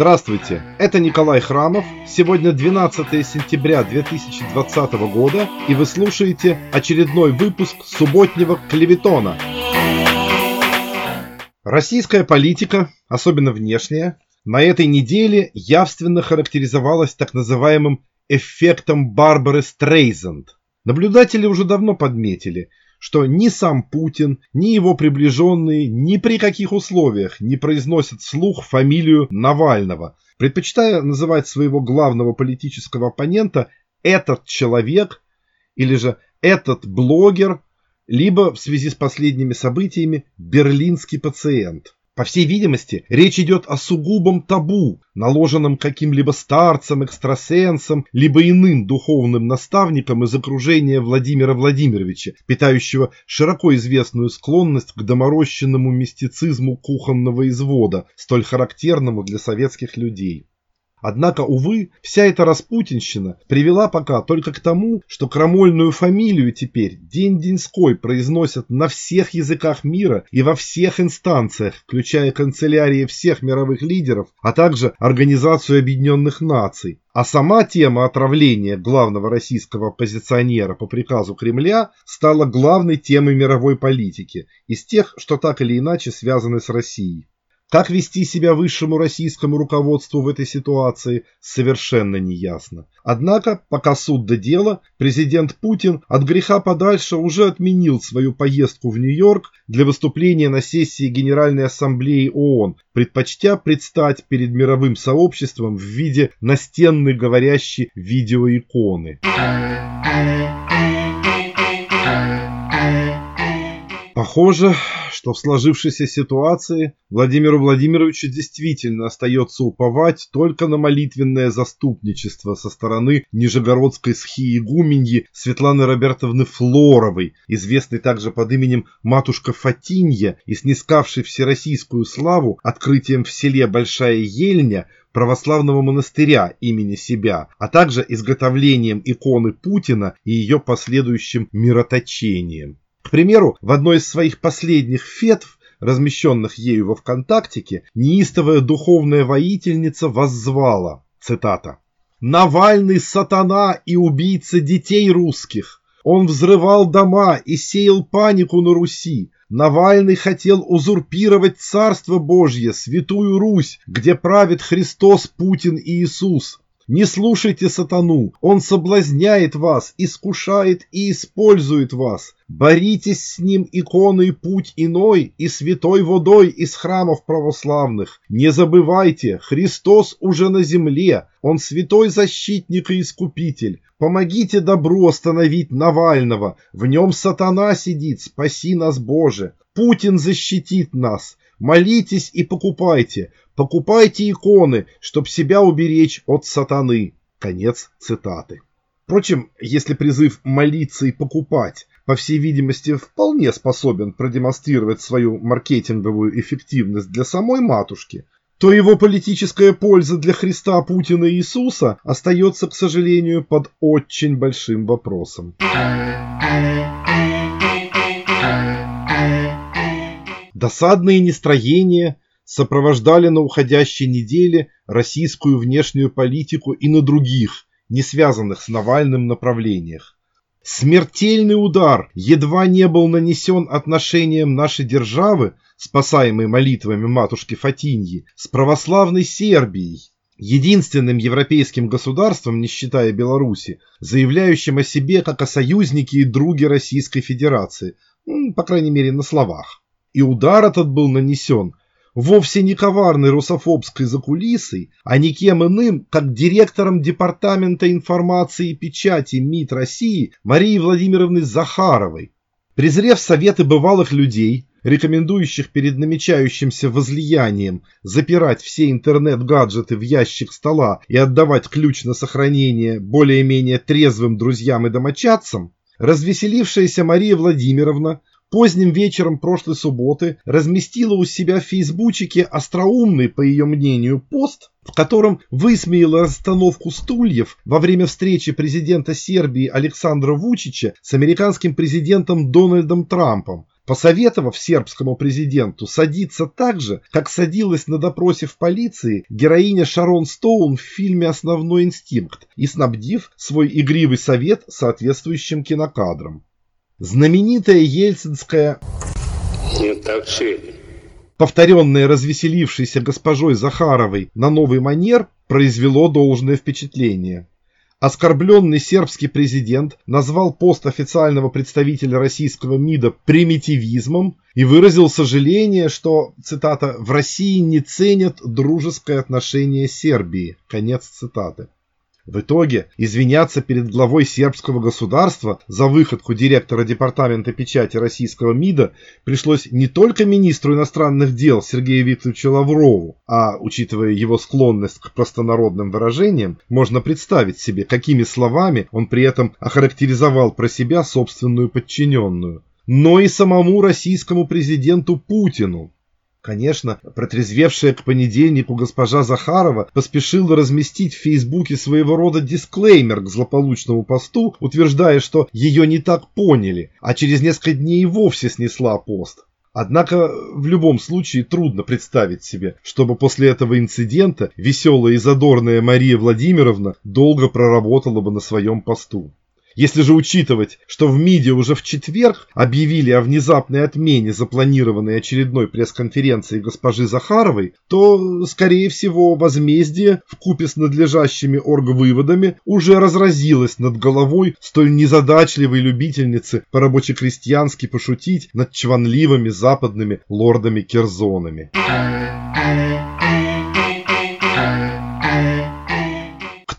Здравствуйте, это Николай Храмов. Сегодня 12 сентября 2020 года, и вы слушаете очередной выпуск субботнего клеветона. Российская политика, особенно внешняя, на этой неделе явственно характеризовалась так называемым эффектом Барбары Стрейзанд. Наблюдатели уже давно подметили, что ни сам Путин, ни его приближенные ни при каких условиях не произносят вслух фамилию Навального, предпочитая называть своего главного политического оппонента «этот человек» или же «этот блогер», либо в связи с последними событиями «берлинский пациент». По всей видимости, речь идет о сугубом табу, наложенном каким-либо старцем, экстрасенсом, либо иным духовным наставником из окружения Владимира Владимировича, питающего широко известную склонность к доморощенному мистицизму кухонного извода, столь характерному для советских людей. Однако, увы, вся эта распутинщина привела пока только к тому, что крамольную фамилию теперь день-деньской произносят на всех языках мира и во всех инстанциях, включая канцелярии всех мировых лидеров, а также Организацию Объединенных Наций. А сама тема отравления главного российского оппозиционера по приказу Кремля стала главной темой мировой политики из тех, что так или иначе связаны с Россией. Как вести себя высшему российскому руководству в этой ситуации, совершенно неясно. Однако, пока суд до дела, президент Путин от греха подальше уже отменил свою поездку в Нью-Йорк для выступления на сессии Генеральной Ассамблеи ООН, предпочтя предстать перед мировым сообществом в виде настенной говорящей видеоиконы. Похоже, что в сложившейся ситуации Владимиру Владимировичу действительно остается уповать только на молитвенное заступничество со стороны нижегородской схиегуменьи Светланы Робертовны Флоровой, известной также под именем Матушка Фатинья и снискавшей всероссийскую славу открытием в селе Большая Ельня православного монастыря имени себя, а также изготовлением иконы Путина и ее последующим мироточением. К примеру, в одной из своих последних фетв, размещенных ею во ВКонтактике, неистовая духовная воительница воззвала, цитата, «Навальный сатана и убийца детей русских. Он взрывал дома и сеял панику на Руси. Навальный хотел узурпировать Царство Божье, Святую Русь, где правит Христос, Путин и Иисус. Не слушайте сатану, он соблазняет вас, искушает и использует вас. Боритесь с ним иконой путь иной и святой водой из храмов православных. Не забывайте, Христос уже на земле, он святой защитник и искупитель. Помогите добру остановить Навального, в нем сатана сидит, спаси нас Боже. Путин защитит нас. Молитесь и покупайте. Покупайте иконы, чтоб себя уберечь от сатаны. Конец цитаты. Впрочем, если призыв молиться и покупать, по всей видимости, вполне способен продемонстрировать свою маркетинговую эффективность для самой матушки, то его политическая польза для Христа, Путина и Иисуса остается, к сожалению, под очень большим вопросом. Досадные нестроения сопровождали на уходящей неделе российскую внешнюю политику и на других, не связанных с Навальным направлениях. Смертельный удар едва не был нанесен отношениям нашей державы, спасаемой молитвами матушки Фатиньи, с православной Сербией, единственным европейским государством, не считая Беларуси, заявляющим о себе как о союзнике и друге Российской Федерации, по крайней мере на словах. И удар этот был нанесен вовсе не коварной русофобской закулисой, а никем иным, как директором Департамента информации и печати МИД России Марии Владимировны Захаровой. Презрев советы бывалых людей, рекомендующих перед намечающимся возлиянием запирать все интернет-гаджеты в ящик стола и отдавать ключ на сохранение более-менее трезвым друзьям и домочадцам, развеселившаяся Мария Владимировна поздним вечером прошлой субботы разместила у себя в фейсбучике остроумный, по ее мнению, пост, в котором высмеяла расстановку стульев во время встречи президента Сербии Александра Вучича с американским президентом Дональдом Трампом, посоветовав сербскому президенту садиться так же, как садилась на допросе в полиции героиня Шарон Стоун в фильме «Основной инстинкт» и снабдив свой игривый совет соответствующим кинокадром. Знаменитая ельцинская «Не так сильно», повторенное развеселившейся госпожой Захаровой на новый манер, произвело должное впечатление. Оскорбленный сербский президент назвал пост официального представителя российского МИДа примитивизмом и выразил сожаление, что, цитата, «в России не ценят дружеское отношение Сербии». Конец цитаты. В итоге извиняться перед главой сербского государства за выходку директора департамента печати российского МИДа пришлось не только министру иностранных дел Сергею Викторовичу Лаврову, а, учитывая его склонность к простонародным выражениям, можно представить себе, какими словами он при этом охарактеризовал про себя собственную подчиненную, но и самому российскому президенту Путину, Конечно, протрезвевшая к понедельнику госпожа Захарова поспешила разместить в Фейсбуке своего рода дисклеймер к злополучному посту, утверждая, что ее не так поняли, а через несколько дней и вовсе снесла пост. Однако в любом случае трудно представить себе, чтобы после этого инцидента веселая и задорная Мария Владимировна долго проработала бы на своем посту. Если же учитывать, что в МИДе уже в четверг объявили о внезапной отмене запланированной очередной пресс-конференции госпожи Захаровой, то, скорее всего, возмездие в купе с надлежащими оргвыводами уже разразилось над головой столь незадачливой любительницы по-рабоче-крестьянски пошутить над чванливыми западными лордами-керзонами.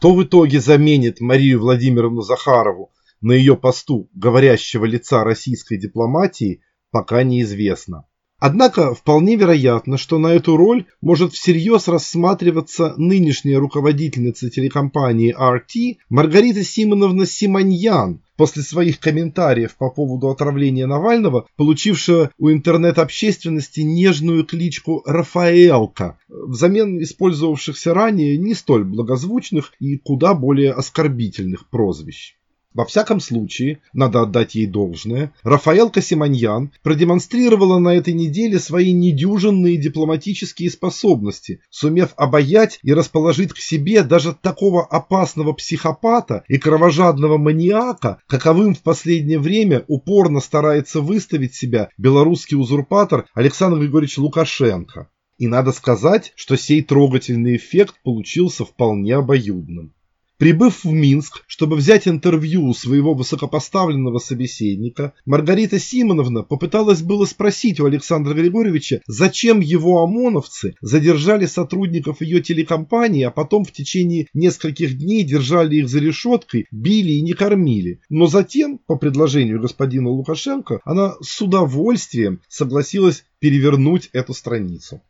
Кто в итоге заменит Марию Владимировну Захарову на ее посту говорящего лица российской дипломатии, пока неизвестно. Однако вполне вероятно, что на эту роль может всерьез рассматриваться нынешняя руководительница телекомпании RT Маргарита Симоновна Симоньян, после своих комментариев по поводу отравления Навального, получившая у интернет-общественности нежную кличку Рафаэлка, взамен использовавшихся ранее не столь благозвучных и куда более оскорбительных прозвищ. Во всяком случае, надо отдать ей должное, Рафаэл Касиманьян продемонстрировала на этой неделе свои недюжинные дипломатические способности, сумев обаять и расположить к себе даже такого опасного психопата и кровожадного маниака, каковым в последнее время упорно старается выставить себя белорусский узурпатор Александр Григорьевич Лукашенко. И надо сказать, что сей трогательный эффект получился вполне обоюдным. Прибыв в Минск, чтобы взять интервью у своего высокопоставленного собеседника, Маргарита Симоновна попыталась было спросить у Александра Григорьевича, зачем его ОМОНовцы задержали сотрудников ее телекомпании, а потом в течение нескольких дней держали их за решеткой, били и не кормили. Но затем, по предложению господина Лукашенко, она с удовольствием согласилась перевернуть эту страницу.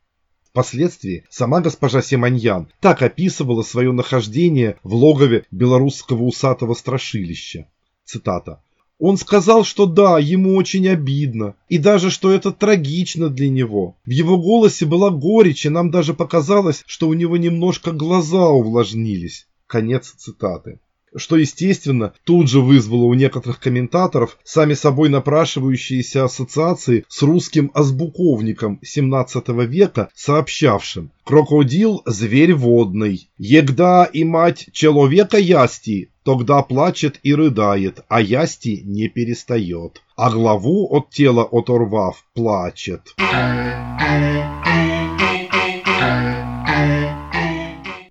Впоследствии сама госпожа Семаньян так описывала свое нахождение в логове белорусского усатого страшилища. Цитата. Он сказал, что да, ему очень обидно, и даже что это трагично для него. В его голосе была горечь, и нам даже показалось, что у него немножко глаза увлажнились. Конец цитаты что, естественно, тут же вызвало у некоторых комментаторов сами собой напрашивающиеся ассоциации с русским азбуковником 17 века, сообщавшим «Крокодил – зверь водный, егда и мать человека ясти, тогда плачет и рыдает, а ясти не перестает, а главу от тела оторвав, плачет».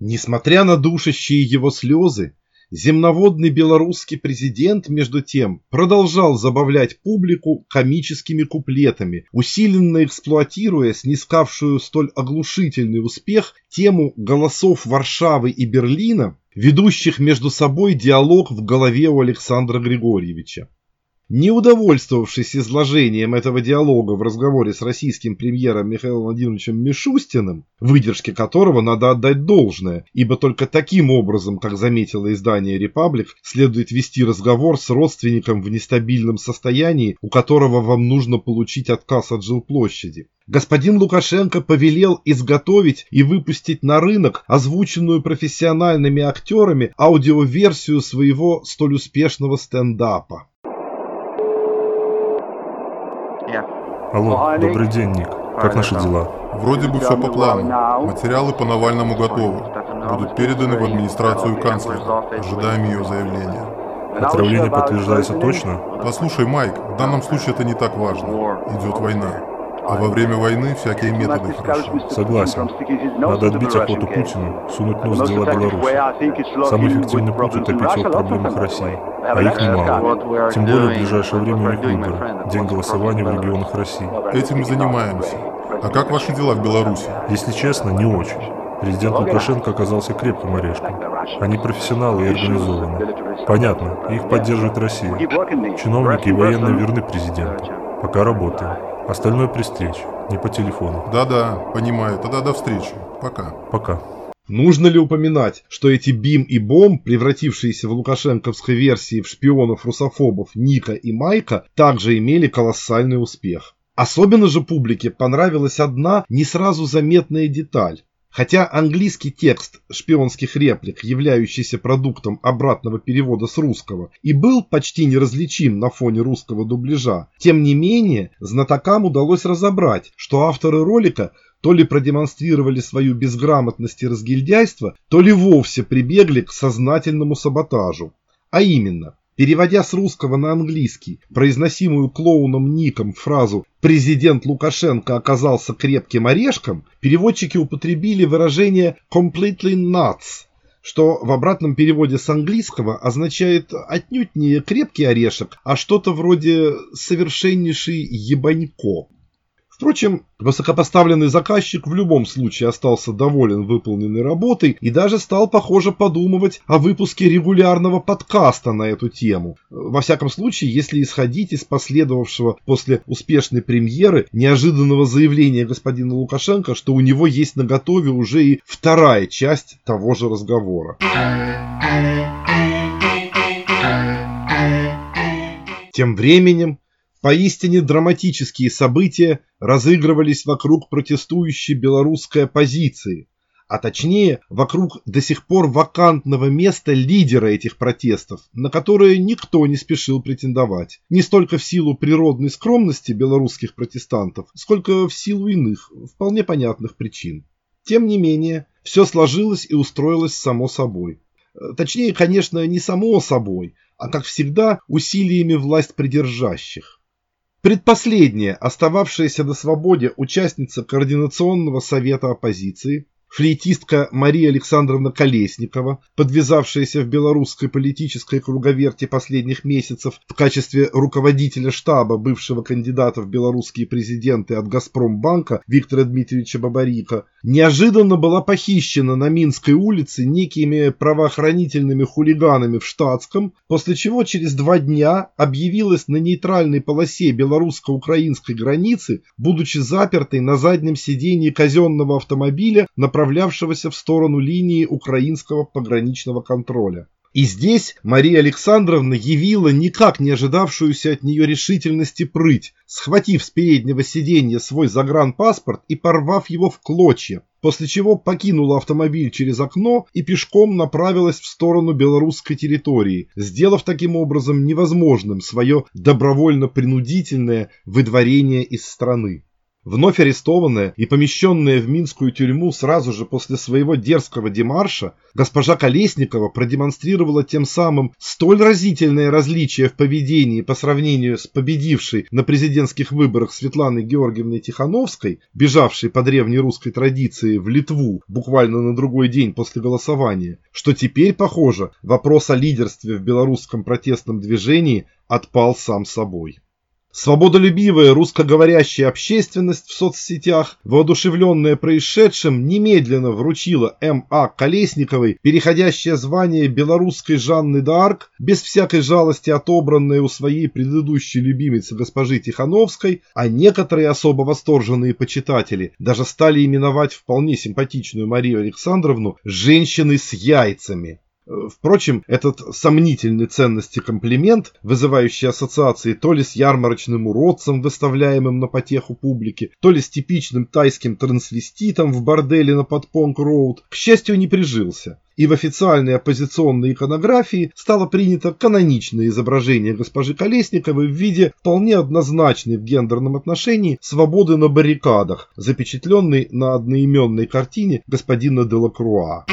Несмотря на душащие его слезы, Земноводный белорусский президент, между тем, продолжал забавлять публику комическими куплетами, усиленно эксплуатируя снискавшую столь оглушительный успех тему голосов Варшавы и Берлина, ведущих между собой диалог в голове у Александра Григорьевича. Не удовольствовавшись изложением этого диалога в разговоре с российским премьером Михаилом Владимировичем Мишустиным, выдержке которого надо отдать должное, ибо только таким образом, как заметило издание «Репаблик», следует вести разговор с родственником в нестабильном состоянии, у которого вам нужно получить отказ от жилплощади. Господин Лукашенко повелел изготовить и выпустить на рынок озвученную профессиональными актерами аудиоверсию своего столь успешного стендапа. Алло, добрый день, Ник. Как наши дела? Вроде бы все по плану. Материалы по Навальному готовы. Будут переданы в администрацию канцлера. Ожидаем ее заявления. Отравление подтверждается точно? Послушай, Майк, в данном случае это не так важно. Идет война. А во время войны всякие методы хороши. Согласен. Надо отбить охоту Путину, сунуть нос в дела Беларуси. Самый эффективный путь утопить его в проблемах России. А их немало. Тем более в ближайшее время у них выборы. День голосования в регионах России. Этим и занимаемся. А как ваши дела в Беларуси? Если честно, не очень. Президент Лукашенко оказался крепким орешком. Они профессионалы и организованы. Понятно, их поддерживает Россия. Чиновники и военные верны президенту. Пока работаем. Остальное при встрече, не по телефону. Да-да, понимаю. Тогда до встречи. Пока. Пока. Нужно ли упоминать, что эти БИМ и БОМ, превратившиеся в лукашенковской версии в шпионов-русофобов Ника и Майка, также имели колоссальный успех. Особенно же публике понравилась одна не сразу заметная деталь. Хотя английский текст шпионских реплик, являющийся продуктом обратного перевода с русского, и был почти неразличим на фоне русского дубляжа, тем не менее знатокам удалось разобрать, что авторы ролика то ли продемонстрировали свою безграмотность и разгильдяйство, то ли вовсе прибегли к сознательному саботажу. А именно, Переводя с русского на английский произносимую клоуном Ником фразу «Президент Лукашенко оказался крепким орешком», переводчики употребили выражение «completely nuts», что в обратном переводе с английского означает отнюдь не крепкий орешек, а что-то вроде совершеннейший ебанько. Впрочем, высокопоставленный заказчик в любом случае остался доволен выполненной работой и даже стал, похоже, подумывать о выпуске регулярного подкаста на эту тему. Во всяком случае, если исходить из последовавшего после успешной премьеры неожиданного заявления господина Лукашенко, что у него есть на готове уже и вторая часть того же разговора. Тем временем Поистине драматические события разыгрывались вокруг протестующей белорусской оппозиции, а точнее вокруг до сих пор вакантного места лидера этих протестов, на которое никто не спешил претендовать, не столько в силу природной скромности белорусских протестантов, сколько в силу иных, вполне понятных причин. Тем не менее, все сложилось и устроилось само собой. Точнее, конечно, не само собой, а, как всегда, усилиями власть придержащих. Предпоследняя, остававшаяся на свободе участница Координационного совета оппозиции, флейтистка Мария Александровна Колесникова, подвязавшаяся в белорусской политической круговерте последних месяцев в качестве руководителя штаба бывшего кандидата в белорусские президенты от Газпромбанка Виктора Дмитриевича Бабарика, неожиданно была похищена на Минской улице некими правоохранительными хулиганами в штатском, после чего через два дня объявилась на нейтральной полосе белорусско-украинской границы, будучи запертой на заднем сидении казенного автомобиля на направлявшегося в сторону линии украинского пограничного контроля. И здесь Мария Александровна явила никак не ожидавшуюся от нее решительности прыть, схватив с переднего сиденья свой загранпаспорт и порвав его в клочья, после чего покинула автомобиль через окно и пешком направилась в сторону белорусской территории, сделав таким образом невозможным свое добровольно-принудительное выдворение из страны. Вновь арестованная и помещенная в Минскую тюрьму сразу же после своего дерзкого демарша, госпожа Колесникова продемонстрировала тем самым столь разительное различие в поведении по сравнению с победившей на президентских выборах Светланой Георгиевной Тихановской, бежавшей по древней русской традиции в Литву буквально на другой день после голосования, что теперь, похоже, вопрос о лидерстве в белорусском протестном движении отпал сам собой. Свободолюбивая русскоговорящая общественность в соцсетях, воодушевленная происшедшим, немедленно вручила М.А. Колесниковой переходящее звание белорусской Жанны д'Арк, без всякой жалости отобранное у своей предыдущей любимицы госпожи Тихановской, а некоторые особо восторженные почитатели даже стали именовать вполне симпатичную Марию Александровну «женщиной с яйцами». Впрочем, этот сомнительный ценности комплимент, вызывающий ассоциации то ли с ярмарочным уродцем, выставляемым на потеху публики, то ли с типичным тайским трансвеститом в борделе на Подпонг-Роуд, к счастью, не прижился и в официальной оппозиционной иконографии стало принято каноничное изображение госпожи Колесниковой в виде вполне однозначной в гендерном отношении свободы на баррикадах, запечатленной на одноименной картине господина Делакруа.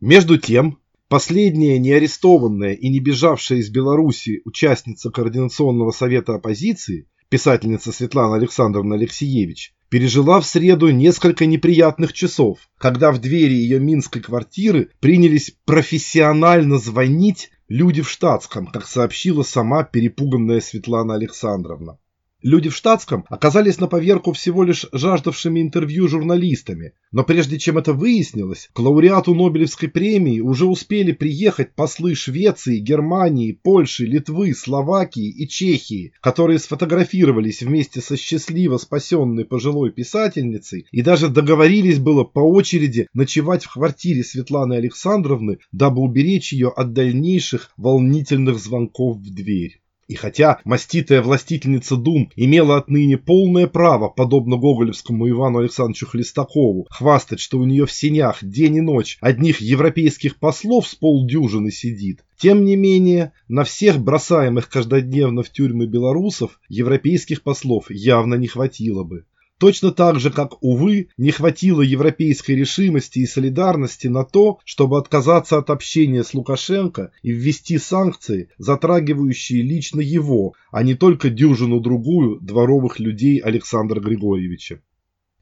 Между тем, последняя неарестованная и не бежавшая из Беларуси участница Координационного совета оппозиции, писательница Светлана Александровна Алексеевич, пережила в среду несколько неприятных часов, когда в двери ее минской квартиры принялись профессионально звонить люди в штатском, как сообщила сама перепуганная Светлана Александровна. Люди в штатском оказались на поверку всего лишь жаждавшими интервью журналистами, но прежде чем это выяснилось, к лауреату Нобелевской премии уже успели приехать послы Швеции, Германии, Польши, Литвы, Словакии и Чехии, которые сфотографировались вместе со счастливо спасенной пожилой писательницей и даже договорились было по очереди ночевать в квартире Светланы Александровны, дабы уберечь ее от дальнейших волнительных звонков в дверь. И хотя маститая властительница Дум имела отныне полное право, подобно гоголевскому Ивану Александровичу Хлестакову, хвастать, что у нее в сенях день и ночь одних европейских послов с полдюжины сидит, тем не менее, на всех бросаемых каждодневно в тюрьмы белорусов европейских послов явно не хватило бы. Точно так же, как, увы, не хватило европейской решимости и солидарности на то, чтобы отказаться от общения с Лукашенко и ввести санкции, затрагивающие лично его, а не только дюжину-другую дворовых людей Александра Григорьевича.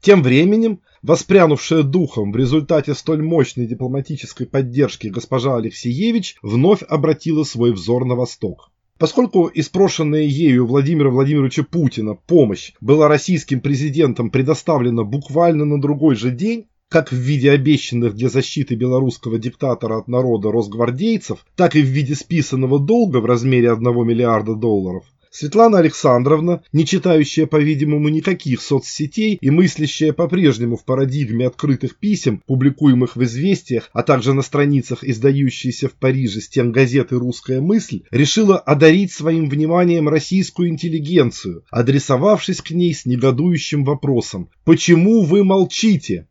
Тем временем, воспрянувшая духом в результате столь мощной дипломатической поддержки госпожа Алексеевич вновь обратила свой взор на восток. Поскольку испрошенная ею Владимира Владимировича Путина помощь была российским президентом предоставлена буквально на другой же день, как в виде обещанных для защиты белорусского диктатора от народа росгвардейцев, так и в виде списанного долга в размере 1 миллиарда долларов, Светлана Александровна, не читающая, по-видимому, никаких соцсетей и мыслящая по-прежнему в парадигме открытых писем, публикуемых в «Известиях», а также на страницах издающейся в Париже стен газеты «Русская мысль», решила одарить своим вниманием российскую интеллигенцию, адресовавшись к ней с негодующим вопросом «Почему вы молчите?»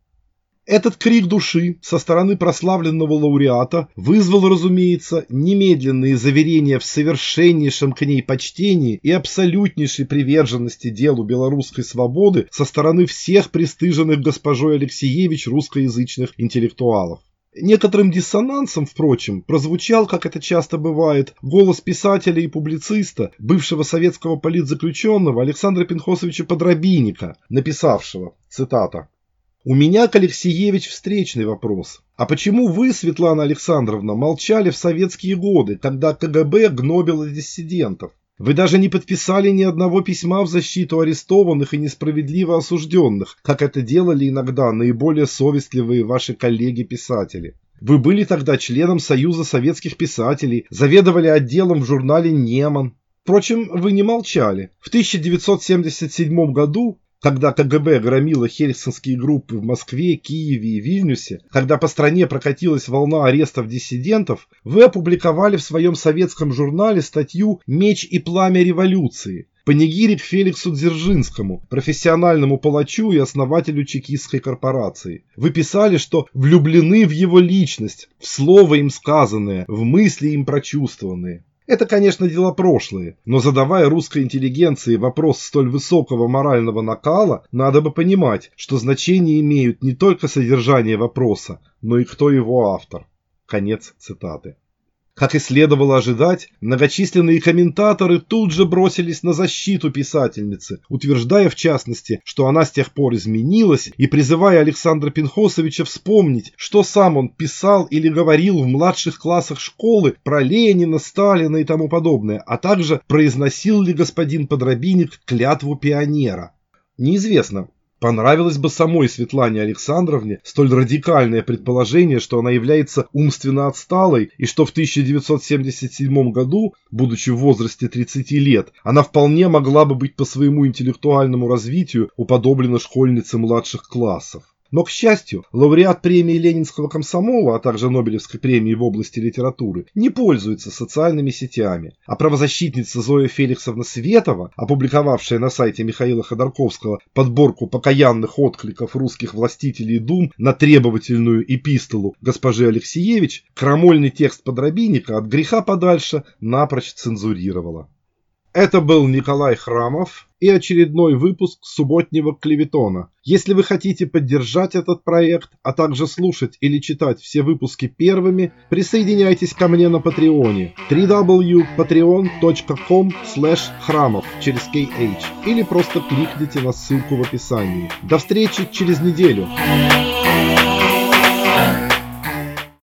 Этот крик души со стороны прославленного лауреата вызвал, разумеется, немедленные заверения в совершеннейшем к ней почтении и абсолютнейшей приверженности делу белорусской свободы со стороны всех пристыженных госпожой Алексеевич русскоязычных интеллектуалов. Некоторым диссонансом, впрочем, прозвучал, как это часто бывает, голос писателя и публициста, бывшего советского политзаключенного Александра Пинхосовича Подробинника, написавшего, цитата, у меня к Алексеевич встречный вопрос. А почему вы, Светлана Александровна, молчали в советские годы, когда КГБ гнобило диссидентов? Вы даже не подписали ни одного письма в защиту арестованных и несправедливо осужденных, как это делали иногда наиболее совестливые ваши коллеги-писатели. Вы были тогда членом Союза советских писателей, заведовали отделом в журнале «Неман». Впрочем, вы не молчали. В 1977 году когда КГБ громило хельсинские группы в Москве, Киеве и Вильнюсе, когда по стране прокатилась волна арестов диссидентов, вы опубликовали в своем советском журнале статью «Меч и пламя революции», панигирик Феликсу Дзержинскому, профессиональному палачу и основателю чекистской корпорации. Вы писали, что влюблены в его личность, в слово им сказанное, в мысли им прочувствованные. Это, конечно, дела прошлые, но задавая русской интеллигенции вопрос столь высокого морального накала, надо бы понимать, что значение имеют не только содержание вопроса, но и кто его автор. Конец цитаты. Как и следовало ожидать, многочисленные комментаторы тут же бросились на защиту писательницы, утверждая в частности, что она с тех пор изменилась и призывая Александра Пинхосовича вспомнить, что сам он писал или говорил в младших классах школы про Ленина, Сталина и тому подобное, а также произносил ли господин Подробинник клятву пионера. Неизвестно, Понравилось бы самой Светлане Александровне столь радикальное предположение, что она является умственно отсталой и что в 1977 году, будучи в возрасте 30 лет, она вполне могла бы быть по своему интеллектуальному развитию уподоблена школьнице младших классов. Но, к счастью, лауреат премии Ленинского комсомола, а также Нобелевской премии в области литературы, не пользуется социальными сетями. А правозащитница Зоя Феликсовна Светова, опубликовавшая на сайте Михаила Ходорковского подборку покаянных откликов русских властителей дум на требовательную эпистолу госпожи Алексеевич, крамольный текст подробинника от греха подальше напрочь цензурировала. Это был Николай Храмов и очередной выпуск субботнего клеветона. Если вы хотите поддержать этот проект, а также слушать или читать все выпуски первыми, присоединяйтесь ко мне на Патреоне www.patreon.com храмов через KH или просто кликните на ссылку в описании. До встречи через неделю!